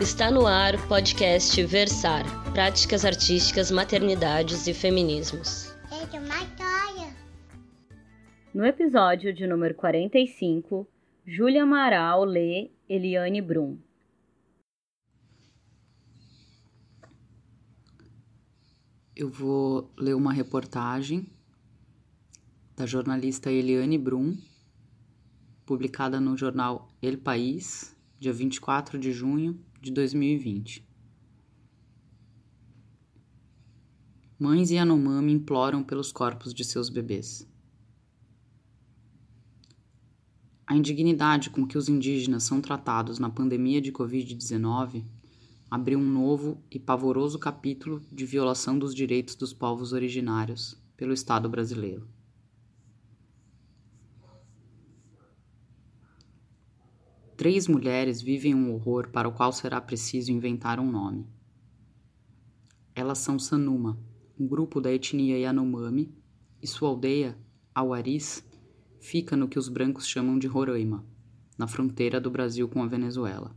Está no ar o podcast Versar Práticas Artísticas, Maternidades e Feminismos. No episódio de número 45, Júlia Amaral lê Eliane Brum. Eu vou ler uma reportagem da jornalista Eliane Brum, publicada no jornal El País, dia 24 de junho de 2020. Mães Yanomami imploram pelos corpos de seus bebês. A indignidade com que os indígenas são tratados na pandemia de Covid-19 abriu um novo e pavoroso capítulo de violação dos direitos dos povos originários pelo Estado brasileiro. Três mulheres vivem um horror para o qual será preciso inventar um nome. Elas são Sanuma, um grupo da etnia Yanomami, e sua aldeia, Awaris, fica no que os brancos chamam de Roraima, na fronteira do Brasil com a Venezuela.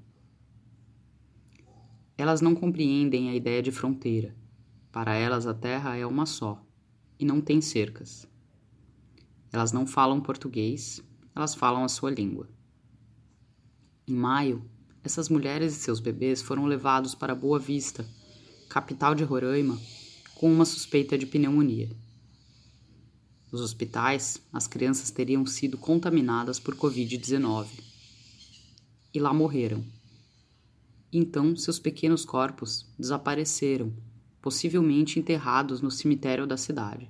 Elas não compreendem a ideia de fronteira. Para elas, a terra é uma só e não tem cercas. Elas não falam português, elas falam a sua língua. Em maio, essas mulheres e seus bebês foram levados para Boa Vista, capital de Roraima, com uma suspeita de pneumonia. Nos hospitais, as crianças teriam sido contaminadas por Covid-19 e lá morreram. Então, seus pequenos corpos desapareceram, possivelmente enterrados no cemitério da cidade.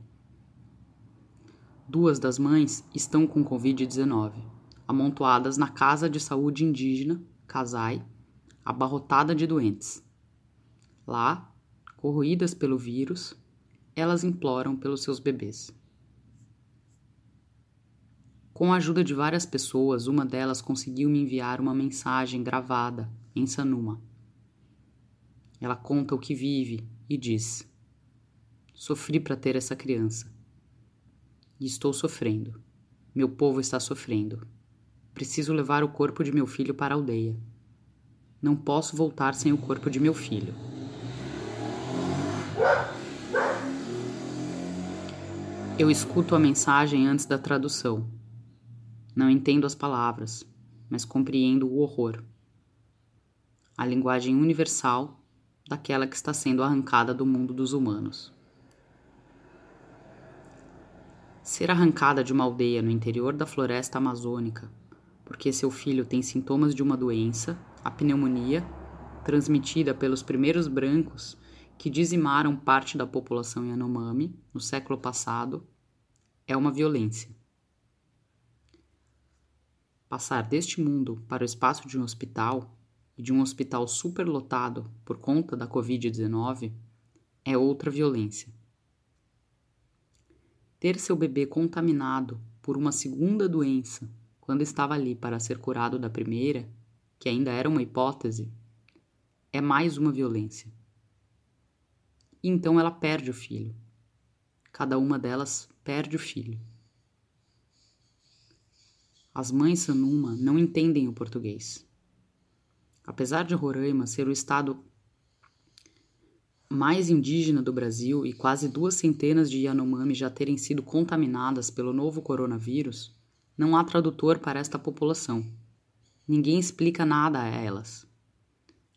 Duas das mães estão com Covid-19, amontoadas na Casa de Saúde Indígena, Casai, abarrotada de doentes. Lá, corroídas pelo vírus, elas imploram pelos seus bebês. Com a ajuda de várias pessoas, uma delas conseguiu me enviar uma mensagem gravada em Sanuma. Ela conta o que vive e diz: Sofri para ter essa criança. E estou sofrendo. Meu povo está sofrendo. Preciso levar o corpo de meu filho para a aldeia. Não posso voltar sem o corpo de meu filho. Eu escuto a mensagem antes da tradução não entendo as palavras, mas compreendo o horror. A linguagem universal daquela que está sendo arrancada do mundo dos humanos. Ser arrancada de uma aldeia no interior da floresta amazônica porque seu filho tem sintomas de uma doença, a pneumonia, transmitida pelos primeiros brancos que dizimaram parte da população Yanomami no século passado, é uma violência. Passar deste mundo para o espaço de um hospital e de um hospital superlotado por conta da Covid-19 é outra violência. Ter seu bebê contaminado por uma segunda doença quando estava ali para ser curado da primeira, que ainda era uma hipótese, é mais uma violência. E então ela perde o filho. Cada uma delas perde o filho. As mães Sanuma não entendem o português. Apesar de Roraima ser o estado mais indígena do Brasil e quase duas centenas de Yanomami já terem sido contaminadas pelo novo coronavírus, não há tradutor para esta população. Ninguém explica nada a elas.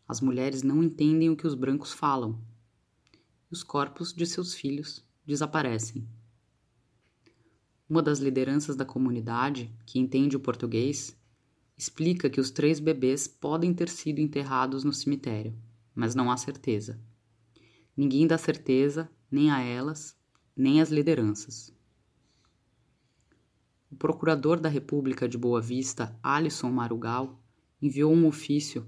As mulheres não entendem o que os brancos falam. Os corpos de seus filhos desaparecem. Uma das lideranças da comunidade, que entende o português, explica que os três bebês podem ter sido enterrados no cemitério, mas não há certeza. Ninguém dá certeza nem a elas, nem às lideranças. O procurador da República de Boa Vista, Alisson Marugal, enviou um ofício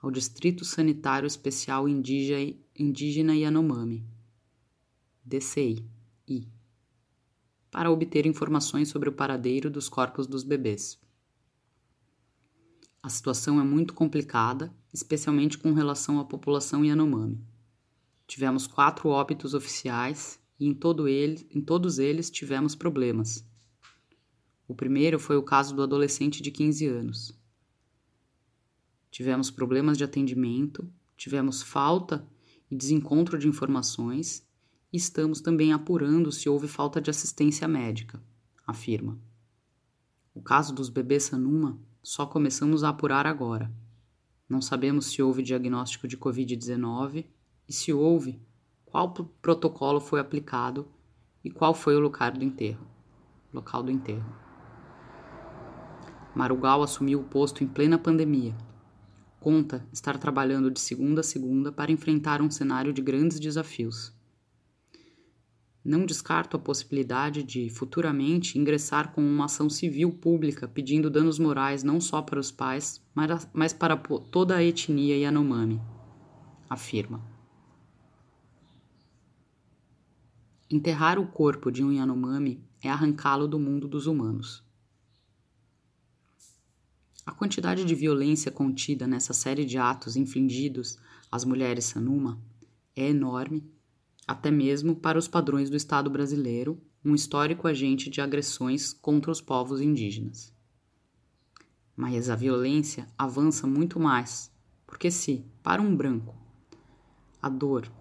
ao Distrito Sanitário Especial Indígena Yanomami, DCI, para obter informações sobre o paradeiro dos corpos dos bebês. A situação é muito complicada, especialmente com relação à população Yanomami. Tivemos quatro óbitos oficiais e em, todo ele, em todos eles tivemos problemas. O primeiro foi o caso do adolescente de 15 anos. tivemos problemas de atendimento, tivemos falta e desencontro de informações e estamos também apurando se houve falta de assistência médica, afirma. O caso dos bebês Sanuma só começamos a apurar agora. Não sabemos se houve diagnóstico de Covid-19 e, se houve, qual protocolo foi aplicado e qual foi o local do enterro. Local do enterro. Marugal assumiu o posto em plena pandemia. Conta estar trabalhando de segunda a segunda para enfrentar um cenário de grandes desafios. Não descarto a possibilidade de, futuramente, ingressar com uma ação civil pública pedindo danos morais não só para os pais, mas para toda a etnia Yanomami, afirma. Enterrar o corpo de um Yanomami é arrancá-lo do mundo dos humanos. A quantidade de violência contida nessa série de atos infligidos às mulheres Sanuma é enorme, até mesmo para os padrões do Estado brasileiro, um histórico agente de agressões contra os povos indígenas. Mas a violência avança muito mais, porque se, para um branco, a dor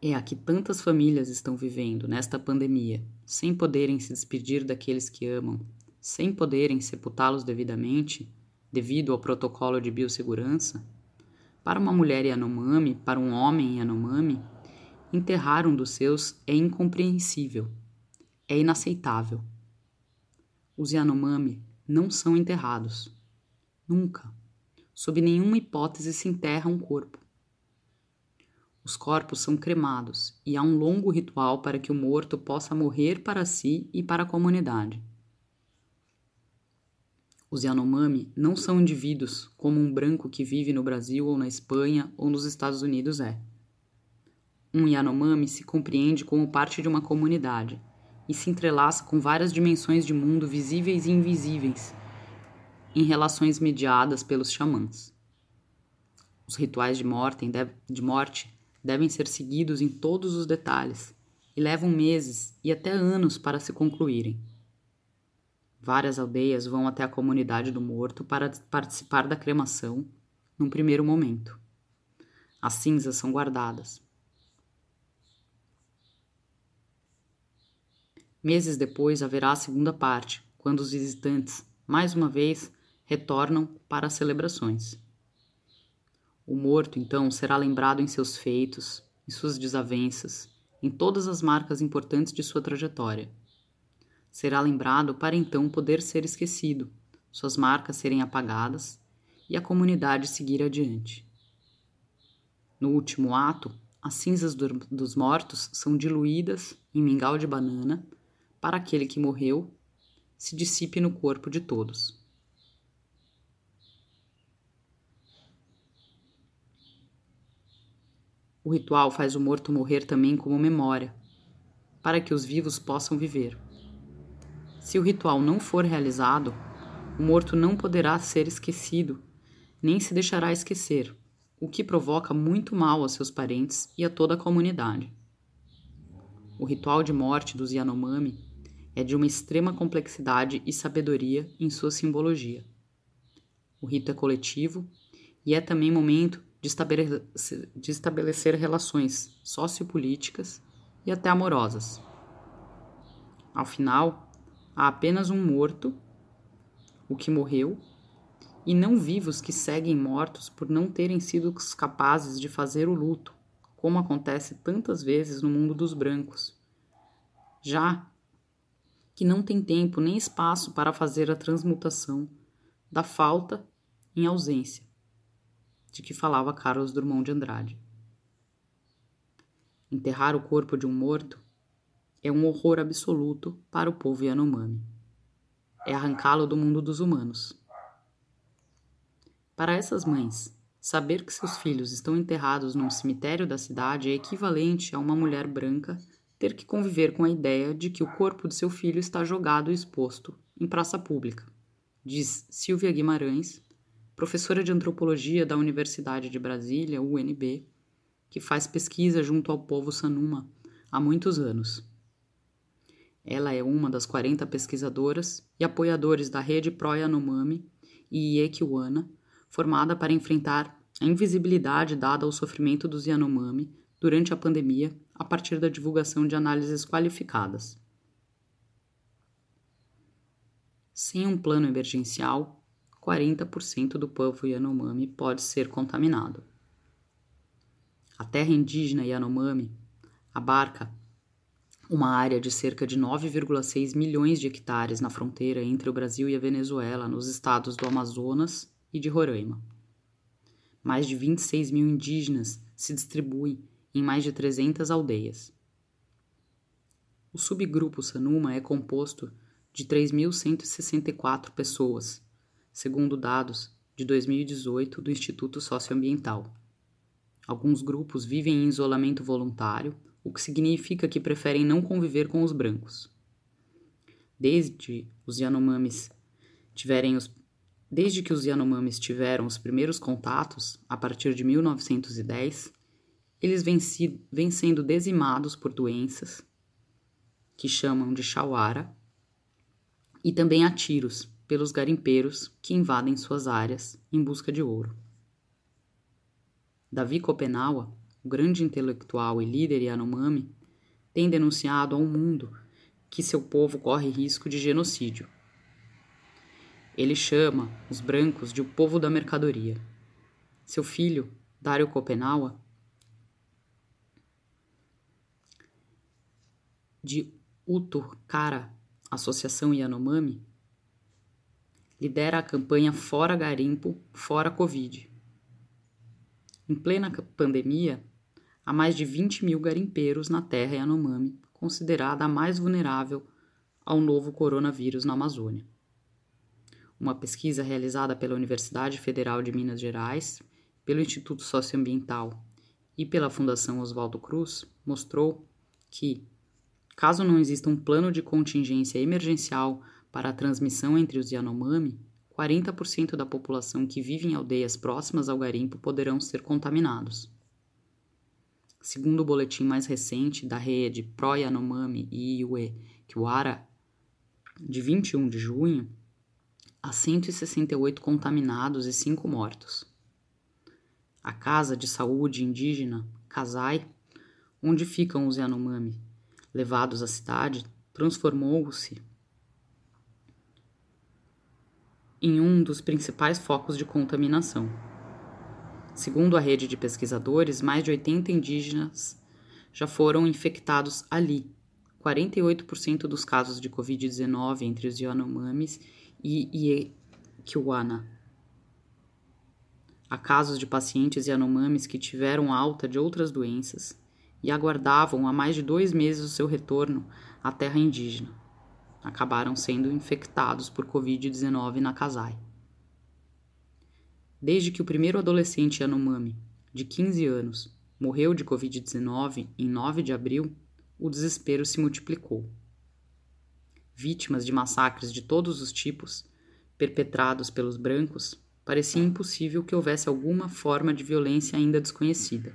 é a que tantas famílias estão vivendo nesta pandemia, sem poderem se despedir daqueles que amam, sem poderem sepultá-los devidamente, devido ao protocolo de biossegurança, para uma mulher Yanomami, para um homem Yanomami, enterrar um dos seus é incompreensível, é inaceitável. Os Yanomami não são enterrados. Nunca, sob nenhuma hipótese, se enterra um corpo. Os corpos são cremados e há um longo ritual para que o morto possa morrer para si e para a comunidade. Os Yanomami não são indivíduos como um branco que vive no Brasil ou na Espanha ou nos Estados Unidos é. Um Yanomami se compreende como parte de uma comunidade e se entrelaça com várias dimensões de mundo visíveis e invisíveis em relações mediadas pelos xamãs. Os rituais de morte, de morte devem ser seguidos em todos os detalhes e levam meses e até anos para se concluírem. Várias aldeias vão até a comunidade do morto para participar da cremação num primeiro momento. As cinzas são guardadas. Meses depois haverá a segunda parte, quando os visitantes, mais uma vez, retornam para as celebrações. O morto, então, será lembrado em seus feitos, em suas desavenças, em todas as marcas importantes de sua trajetória. Será lembrado para então poder ser esquecido, suas marcas serem apagadas e a comunidade seguir adiante. No último ato, as cinzas do, dos mortos são diluídas em mingau de banana para aquele que morreu se dissipe no corpo de todos. O ritual faz o morto morrer também como memória, para que os vivos possam viver. Se o ritual não for realizado, o morto não poderá ser esquecido, nem se deixará esquecer, o que provoca muito mal a seus parentes e a toda a comunidade. O ritual de morte dos Yanomami é de uma extrema complexidade e sabedoria em sua simbologia. O rito é coletivo e é também momento de estabelecer, relações sociopolíticas e até amorosas. Ao final, há apenas um morto, o que morreu, e não vivos que seguem mortos por não terem sido capazes de fazer o luto, como acontece tantas vezes no mundo dos brancos. Já que não tem tempo nem espaço para fazer a transmutação da falta em ausência de que falava Carlos Drummond de Andrade. Enterrar o corpo de um morto é um horror absoluto para o povo Yanomami. É arrancá-lo do mundo dos humanos. Para essas mães, saber que seus filhos estão enterrados num cemitério da cidade é equivalente a uma mulher branca ter que conviver com a ideia de que o corpo de seu filho está jogado e exposto em praça pública, diz Silvia Guimarães, professora de antropologia da Universidade de Brasília, UNB, que faz pesquisa junto ao povo Sanuma há muitos anos. Ela é uma das 40 pesquisadoras e apoiadores da rede Pro Yanomami e Iekiwana, formada para enfrentar a invisibilidade dada ao sofrimento dos Yanomami durante a pandemia a partir da divulgação de análises qualificadas. Sem um plano emergencial, 40% do povo Yanomami pode ser contaminado. A terra indígena Yanomami abarca uma área de cerca de 9,6 milhões de hectares na fronteira entre o Brasil e a Venezuela, nos estados do Amazonas e de Roraima. Mais de 26 mil indígenas se distribuem em mais de 300 aldeias. O subgrupo Sanuma é composto de 3.164 pessoas, segundo dados de 2018 do Instituto Socioambiental. Alguns grupos vivem em isolamento voluntário o que significa que preferem não conviver com os brancos. Desde os Yanomamis tiverem os Desde que os Yanomamis tiveram os primeiros contatos, a partir de 1910, eles vêm, vêm sendo dizimados por doenças, que chamam de chauara, e também a tiros pelos garimpeiros que invadem suas áreas em busca de ouro. Davi Kopenawa o grande intelectual e líder Yanomami, tem denunciado ao mundo que seu povo corre risco de genocídio. Ele chama os brancos de o povo da mercadoria. Seu filho, Dario Kopenawa, de Utukara, Associação Yanomami, lidera a campanha Fora Garimpo, Fora Covid. Em plena pandemia, há mais de 20 mil garimpeiros na terra Yanomami, considerada a mais vulnerável ao novo coronavírus na Amazônia. Uma pesquisa realizada pela Universidade Federal de Minas Gerais, pelo Instituto Socioambiental e pela Fundação Oswaldo Cruz mostrou que, caso não exista um plano de contingência emergencial para a transmissão entre os Yanomami, 40% da população que vive em aldeias próximas ao garimpo poderão ser contaminados. Segundo o boletim mais recente da rede Pro Yanomami e Iue Kiwara, de 21 de junho, há 168 contaminados e 5 mortos. A Casa de Saúde Indígena, Kasai, onde ficam os Yanomami, levados à cidade, transformou-se em um dos principais focos de contaminação. Segundo a rede de pesquisadores, mais de 80 indígenas já foram infectados ali. 48% dos casos de Covid-19 entre os Yanomamis e Iekiwana. Há casos de pacientes Yanomamis que tiveram alta de outras doenças e aguardavam há mais de dois meses o seu retorno à terra indígena. Acabaram sendo infectados por Covid-19 na Kasai. Desde que o primeiro adolescente Yanomami, de 15 anos, morreu de Covid-19 em 9 de abril, o desespero se multiplicou. Vítimas de massacres de todos os tipos, perpetrados pelos brancos, parecia impossível que houvesse alguma forma de violência ainda desconhecida.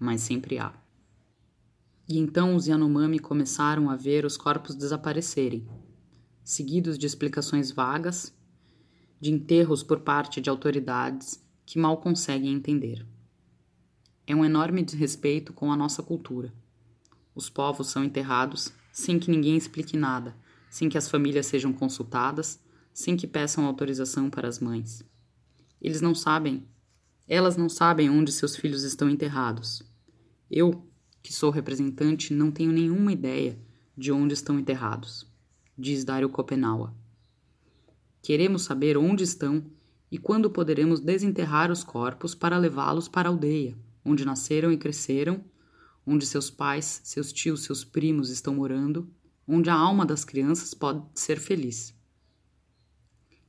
Mas sempre há. E então os Yanomami começaram a ver os corpos desaparecerem, seguidos de explicações vagas de enterros por parte de autoridades que mal conseguem entender. É um enorme desrespeito com a nossa cultura. Os povos são enterrados sem que ninguém explique nada, sem que as famílias sejam consultadas, sem que peçam autorização para as mães. Eles não sabem, elas não sabem onde seus filhos estão enterrados. Eu, que sou representante, não tenho nenhuma ideia de onde estão enterrados, diz Dario Kopenawa. Queremos saber onde estão e quando poderemos desenterrar os corpos para levá-los para a aldeia, onde nasceram e cresceram, onde seus pais, seus tios, seus primos estão morando, onde a alma das crianças pode ser feliz.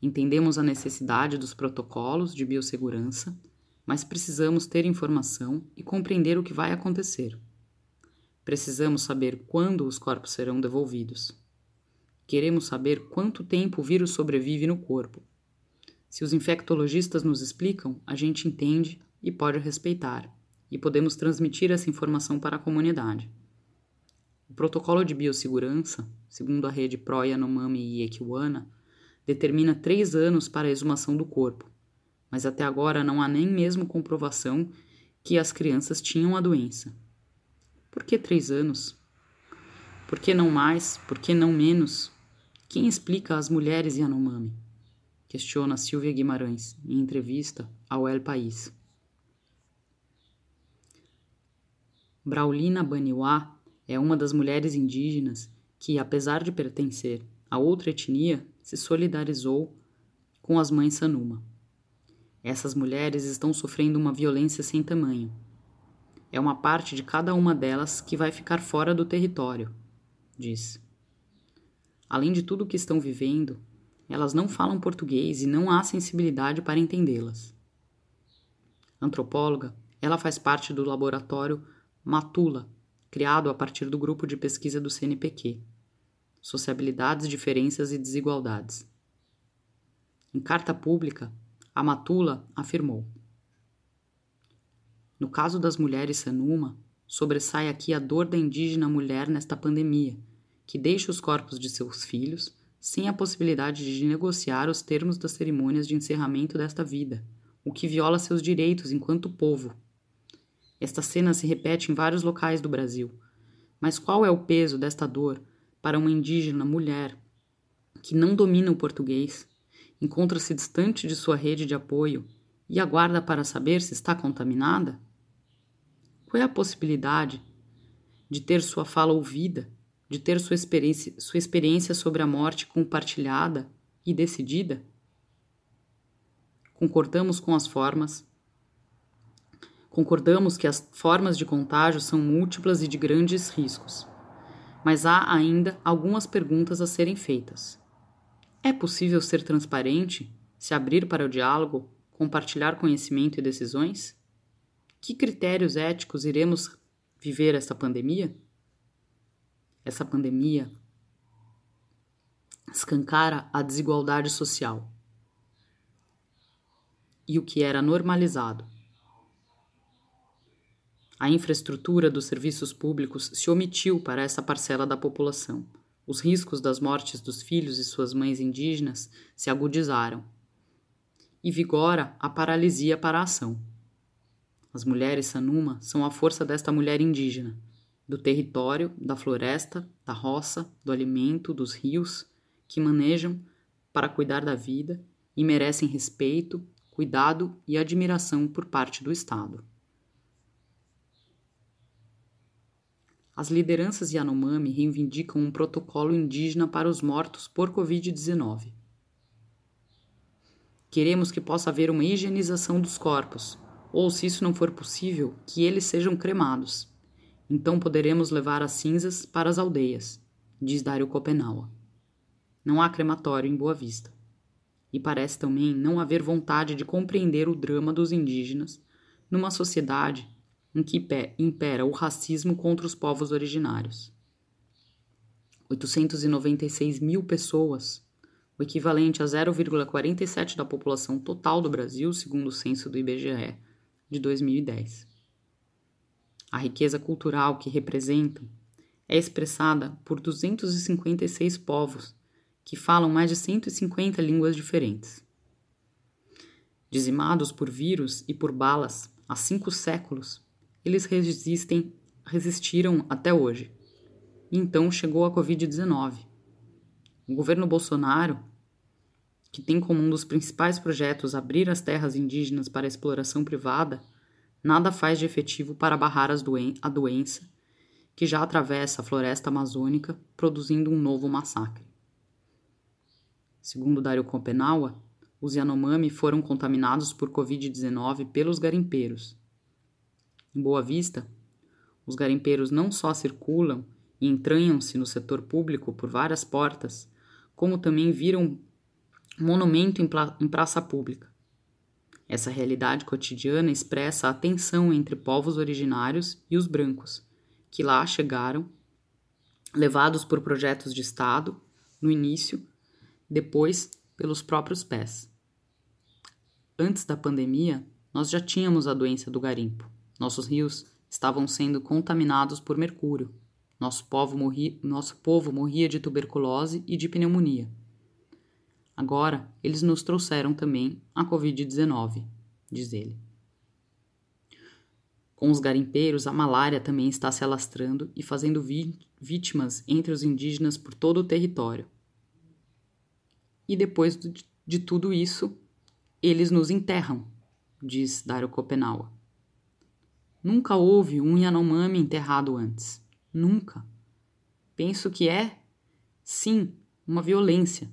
Entendemos a necessidade dos protocolos de biossegurança, mas precisamos ter informação e compreender o que vai acontecer. Precisamos saber quando os corpos serão devolvidos. Queremos saber quanto tempo o vírus sobrevive no corpo. Se os infectologistas nos explicam, a gente entende e pode respeitar, e podemos transmitir essa informação para a comunidade. O protocolo de biossegurança, segundo a rede Pro Yanomami e Equiwana, determina três anos para a exumação do corpo, mas até agora não há nem mesmo comprovação que as crianças tinham a doença. Por que três anos? Por que não mais? Por que não menos? Quem explica as mulheres Yanomami? Questiona Silvia Guimarães em entrevista ao El País. Braulina Baniwá é uma das mulheres indígenas que, apesar de pertencer a outra etnia, se solidarizou com as mães Sanuma. Essas mulheres estão sofrendo uma violência sem tamanho. É uma parte de cada uma delas que vai ficar fora do território, diz. Além de tudo o que estão vivendo, elas não falam português e não há sensibilidade para entendê-las. Antropóloga, ela faz parte do laboratório Matula, criado a partir do grupo de pesquisa do CNPq. Sociabilidades, Diferenças e Desigualdades. Em carta pública, a Matula afirmou: No caso das mulheres Sanuma, sobressai aqui a dor da indígena mulher nesta pandemia, que deixa os corpos de seus filhos sem a possibilidade de negociar os termos das cerimônias de encerramento desta vida, o que viola seus direitos enquanto povo. Esta cena se repete em vários locais do Brasil. Mas qual é o peso desta dor para uma indígena mulher que não domina o português, encontra-se distante de sua rede de apoio e aguarda para saber se está contaminada? Qual é a possibilidade de ter sua fala ouvida, de ter sua experiência, sua experiência sobre a morte compartilhada e decidida? Concordamos com as formas. Concordamos que as formas de contágio são múltiplas e de grandes riscos. Mas há ainda algumas perguntas a serem feitas. É possível ser transparente, se abrir para o diálogo, compartilhar conhecimento e decisões? Que critérios éticos iremos viver esta pandemia? Essa pandemia escancara a desigualdade social e o que era normalizado. A infraestrutura dos serviços públicos se omitiu para essa parcela da população os riscos das mortes dos filhos e suas mães indígenas se agudizaram. E vigora a paralisia para a ação. As mulheres Sanuma são a força desta mulher indígena, do território, da floresta, da roça, do alimento, dos rios, que manejam para cuidar da vida e merecem respeito, cuidado e admiração por parte do Estado. as lideranças Yanomami reivindicam um protocolo indígena para os mortos por Covid-19. Queremos que possa haver uma higienização dos corpos, ou, se isso não for possível, que eles sejam cremados. Então poderemos levar as cinzas para as aldeias, diz Dário Copenaua. Não há crematório em Boa Vista. E parece também não haver vontade de compreender o drama dos indígenas numa sociedade em que impera o racismo contra os povos originários. 896 mil pessoas, o equivalente a 0,47 da população total do Brasil, segundo o censo do IBGE de 2010. A riqueza cultural que representam é expressada por 256 povos que falam mais de 150 línguas diferentes. Dizimados por vírus e por balas há cinco séculos, eles resistem, resistiram até hoje. E então chegou a Covid-19. O governo Bolsonaro, que tem como um dos principais projetos abrir as terras indígenas para exploração privada, nada faz de efetivo para barrar doen a doença que já atravessa a floresta amazônica, produzindo um novo massacre. Segundo Dário Copenaua, os Yanomami foram contaminados por Covid-19 pelos garimpeiros, em Boa Vista, os garimpeiros não só circulam e entranham-se no setor público por várias portas, como também viram monumento em, em praça pública. Essa realidade cotidiana expressa a tensão entre povos originários e os brancos, que lá chegaram, levados por projetos de Estado, no início, depois pelos próprios pés. Antes da pandemia, nós já tínhamos a doença do garimpo. Nossos rios estavam sendo contaminados por mercúrio. Nosso povo, morria, nosso povo morria de tuberculose e de pneumonia. Agora, eles nos trouxeram também a Covid-19, diz ele. Com os garimpeiros, a malária também está se alastrando e fazendo vítimas entre os indígenas por todo o território. E depois de tudo isso, eles nos enterram, diz Dario Copenaua. Nunca houve um Yanomami enterrado antes. Nunca. Penso que é, sim, uma violência.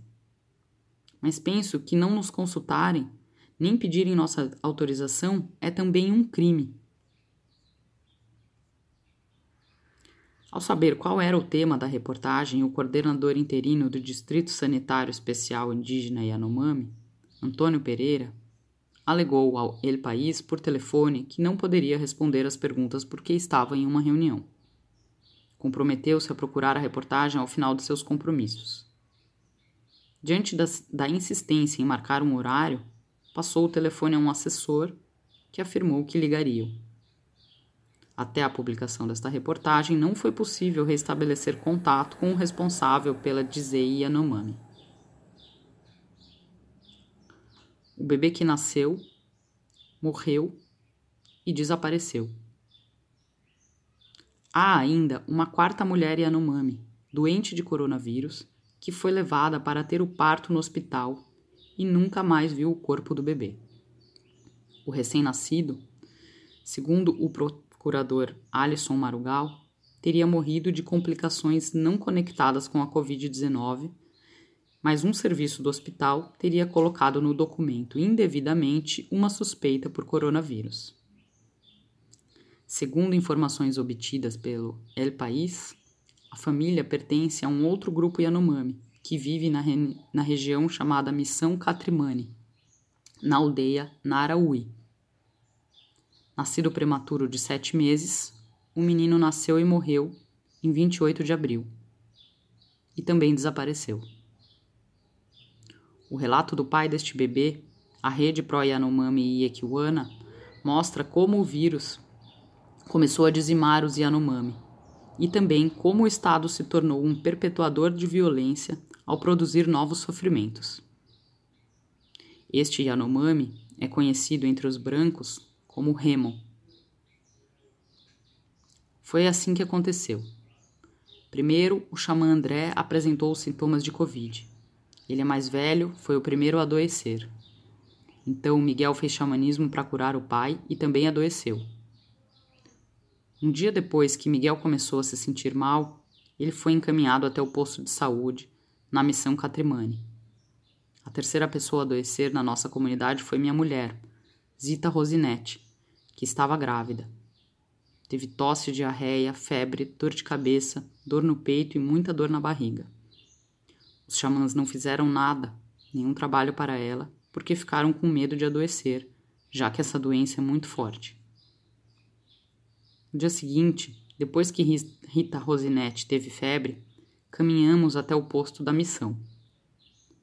Mas penso que não nos consultarem, nem pedirem nossa autorização, é também um crime. Ao saber qual era o tema da reportagem, o coordenador interino do Distrito Sanitário Especial Indígena Yanomami, Antônio Pereira, alegou ao El País por telefone que não poderia responder às perguntas porque estava em uma reunião. Comprometeu-se a procurar a reportagem ao final de seus compromissos. Diante das, da insistência em marcar um horário, passou o telefone a um assessor que afirmou que ligariam. Até a publicação desta reportagem, não foi possível restabelecer contato com o responsável pela Dizei Yanomami. O bebê que nasceu, morreu e desapareceu. Há ainda uma quarta mulher Yanomami, doente de coronavírus, que foi levada para ter o parto no hospital e nunca mais viu o corpo do bebê. O recém-nascido, segundo o curador Alisson Marugal, teria morrido de complicações não conectadas com a Covid-19, mas um serviço do hospital teria colocado no documento indevidamente uma suspeita por coronavírus. Segundo informações obtidas pelo El País, a família pertence a um outro grupo Yanomami, que vive na, re na região chamada Missão Catrimani, na aldeia Naraui, Nascido prematuro de sete meses, o menino nasceu e morreu em 28 de abril. E também desapareceu. O relato do pai deste bebê, a rede Pro Yanomami Equiwana, mostra como o vírus começou a dizimar os Yanomami e também como o Estado se tornou um perpetuador de violência ao produzir novos sofrimentos. Este Yanomami é conhecido entre os brancos como remo. Foi assim que aconteceu. Primeiro, o xamã André apresentou os sintomas de Covid. Ele é mais velho, foi o primeiro a adoecer. Então, Miguel fez xamanismo para curar o pai e também adoeceu. Um dia depois que Miguel começou a se sentir mal, ele foi encaminhado até o posto de saúde na missão Catrimani. A terceira pessoa a adoecer na nossa comunidade foi minha mulher, Zita Rosinete, que estava grávida. Teve tosse, diarreia, febre, dor de cabeça, dor no peito e muita dor na barriga. Os xamãs não fizeram nada, nenhum trabalho para ela, porque ficaram com medo de adoecer, já que essa doença é muito forte. No dia seguinte, depois que Rita Rosinete teve febre, caminhamos até o posto da missão.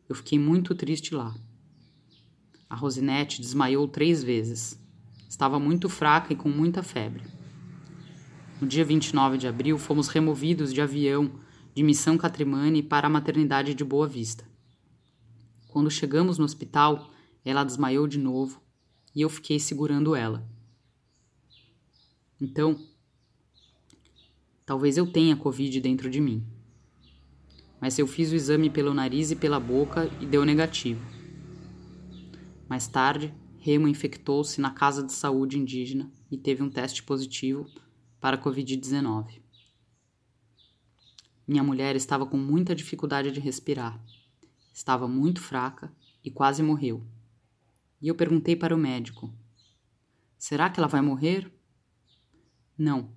Eu fiquei muito triste lá. A Rosinete desmaiou três vezes. Estava muito fraca e com muita febre. No dia 29 de abril, fomos removidos de avião de Missão Catrimani para a maternidade de Boa Vista. Quando chegamos no hospital, ela desmaiou de novo e eu fiquei segurando ela. Então, talvez eu tenha Covid dentro de mim. Mas eu fiz o exame pelo nariz e pela boca e deu negativo. Mais tarde, Remo infectou-se na casa de saúde indígena e teve um teste positivo para a Covid-19. Minha mulher estava com muita dificuldade de respirar. Estava muito fraca e quase morreu. E eu perguntei para o médico: Será que ela vai morrer? Não,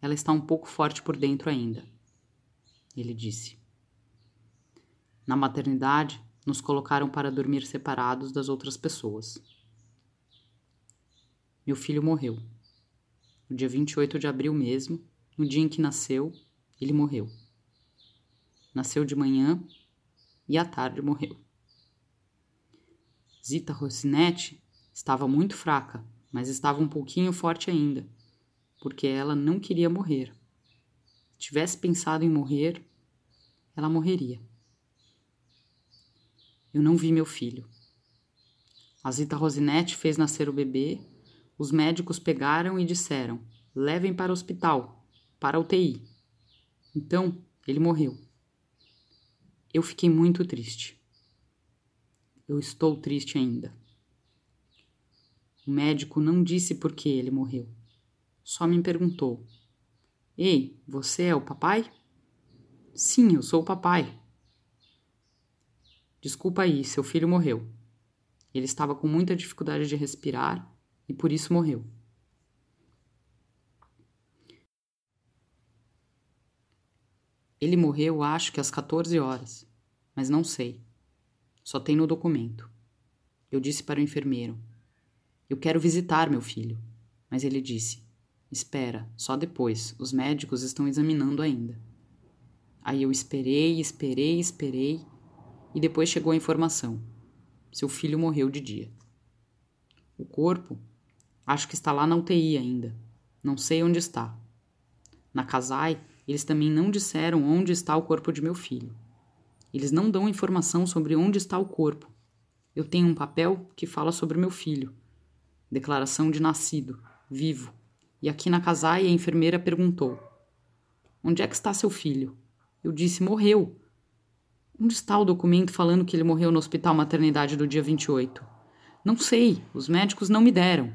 ela está um pouco forte por dentro ainda. Ele disse. Na maternidade, nos colocaram para dormir separados das outras pessoas. Meu filho morreu. No dia 28 de abril mesmo, no dia em que nasceu, ele morreu. Nasceu de manhã e à tarde morreu. Zita Rocinete estava muito fraca, mas estava um pouquinho forte ainda, porque ela não queria morrer. Tivesse pensado em morrer, ela morreria. Eu não vi meu filho. A Zita Rosinete fez nascer o bebê. Os médicos pegaram e disseram: levem para o hospital, para a UTI. Então, ele morreu. Eu fiquei muito triste. Eu estou triste ainda. O médico não disse por que ele morreu. Só me perguntou: Ei, você é o papai? Sim, eu sou o papai. Desculpa aí, seu filho morreu. Ele estava com muita dificuldade de respirar e por isso morreu. Ele morreu, acho que às 14 horas, mas não sei. Só tem no documento. Eu disse para o enfermeiro: Eu quero visitar meu filho. Mas ele disse: Espera, só depois. Os médicos estão examinando ainda. Aí eu esperei, esperei, esperei, e depois chegou a informação: seu filho morreu de dia. O corpo, acho que está lá na UTI ainda. Não sei onde está. Na Casai, eles também não disseram onde está o corpo de meu filho. Eles não dão informação sobre onde está o corpo. Eu tenho um papel que fala sobre meu filho. Declaração de nascido, vivo. E aqui na Casai a enfermeira perguntou: Onde é que está seu filho? Eu disse: Morreu. Onde está o documento falando que ele morreu no hospital maternidade do dia 28? Não sei, os médicos não me deram.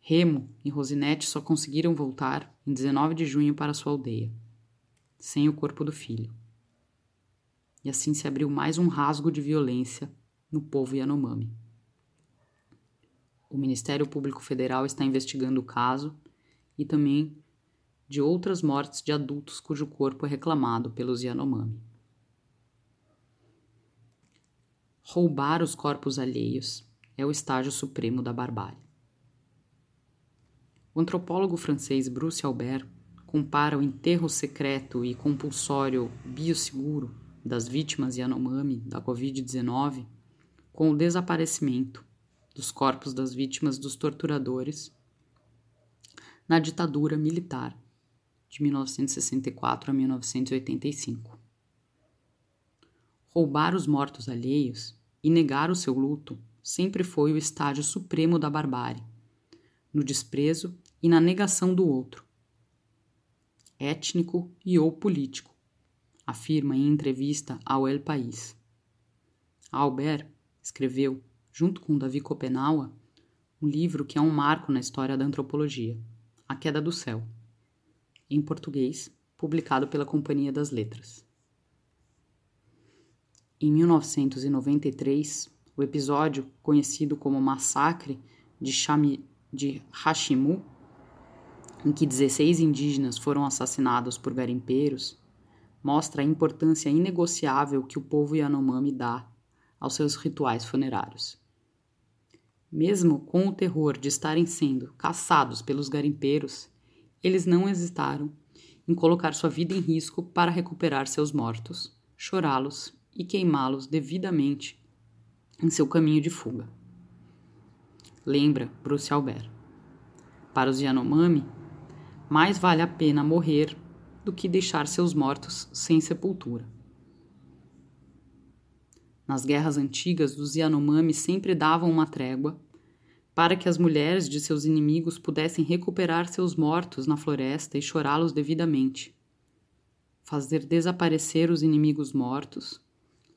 Remo e Rosinete só conseguiram voltar em 19 de junho para sua aldeia, sem o corpo do filho. E assim se abriu mais um rasgo de violência no povo Yanomami. O Ministério Público Federal está investigando o caso e também de outras mortes de adultos cujo corpo é reclamado pelos Yanomami. Roubar os corpos alheios é o estágio supremo da barbárie. O antropólogo francês Bruce Albert compara o enterro secreto e compulsório bioseguro das vítimas Yanomami da Covid-19 com o desaparecimento dos corpos das vítimas dos torturadores na ditadura militar de 1964 a 1985. Roubar os mortos alheios e negar o seu luto sempre foi o estágio supremo da barbárie, no desprezo e na negação do outro, étnico e ou político, afirma em entrevista ao El País. Albert escreveu, junto com Davi Copenaua, um livro que é um marco na história da antropologia, A Queda do Céu, em português, publicado pela Companhia das Letras. Em 1993, o episódio, conhecido como Massacre de, Shami, de Hashimu, em que 16 indígenas foram assassinados por garimpeiros, mostra a importância inegociável que o povo Yanomami dá aos seus rituais funerários. Mesmo com o terror de estarem sendo caçados pelos garimpeiros, eles não hesitaram em colocar sua vida em risco para recuperar seus mortos, chorá-los e queimá-los devidamente em seu caminho de fuga. Lembra Bruce Albert. Para os Yanomami, mais vale a pena morrer do que deixar seus mortos sem sepultura. Nas guerras antigas, os Yanomami sempre davam uma trégua para que as mulheres de seus inimigos pudessem recuperar seus mortos na floresta e chorá-los devidamente. Fazer desaparecer os inimigos mortos,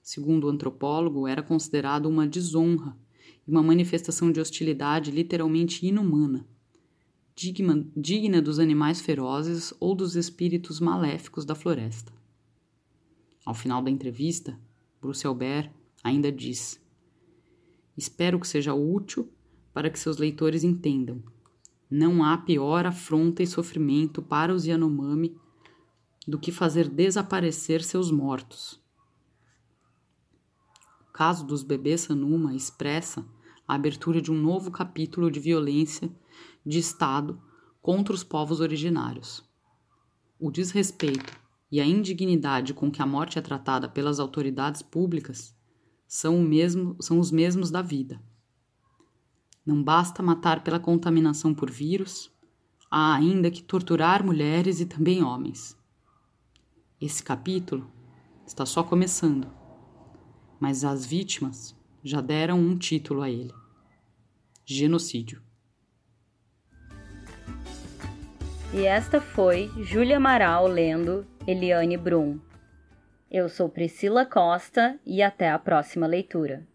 segundo o antropólogo, era considerado uma desonra e uma manifestação de hostilidade literalmente inumana digna, digna dos animais ferozes ou dos espíritos maléficos da floresta. Ao final da entrevista, Bruce Albert ainda diz: Espero que seja útil para que seus leitores entendam. Não há pior afronta e sofrimento para os Yanomami do que fazer desaparecer seus mortos. O caso dos bebês Sanuma expressa a abertura de um novo capítulo de violência de Estado contra os povos originários. O desrespeito e a indignidade com que a morte é tratada pelas autoridades públicas são, mesmo, são os mesmos da vida. Não basta matar pela contaminação por vírus, há ainda que torturar mulheres e também homens. Esse capítulo está só começando. Mas as vítimas já deram um título a ele: genocídio. E esta foi Júlia Amaral lendo Eliane Brum. Eu sou Priscila Costa e até a próxima leitura.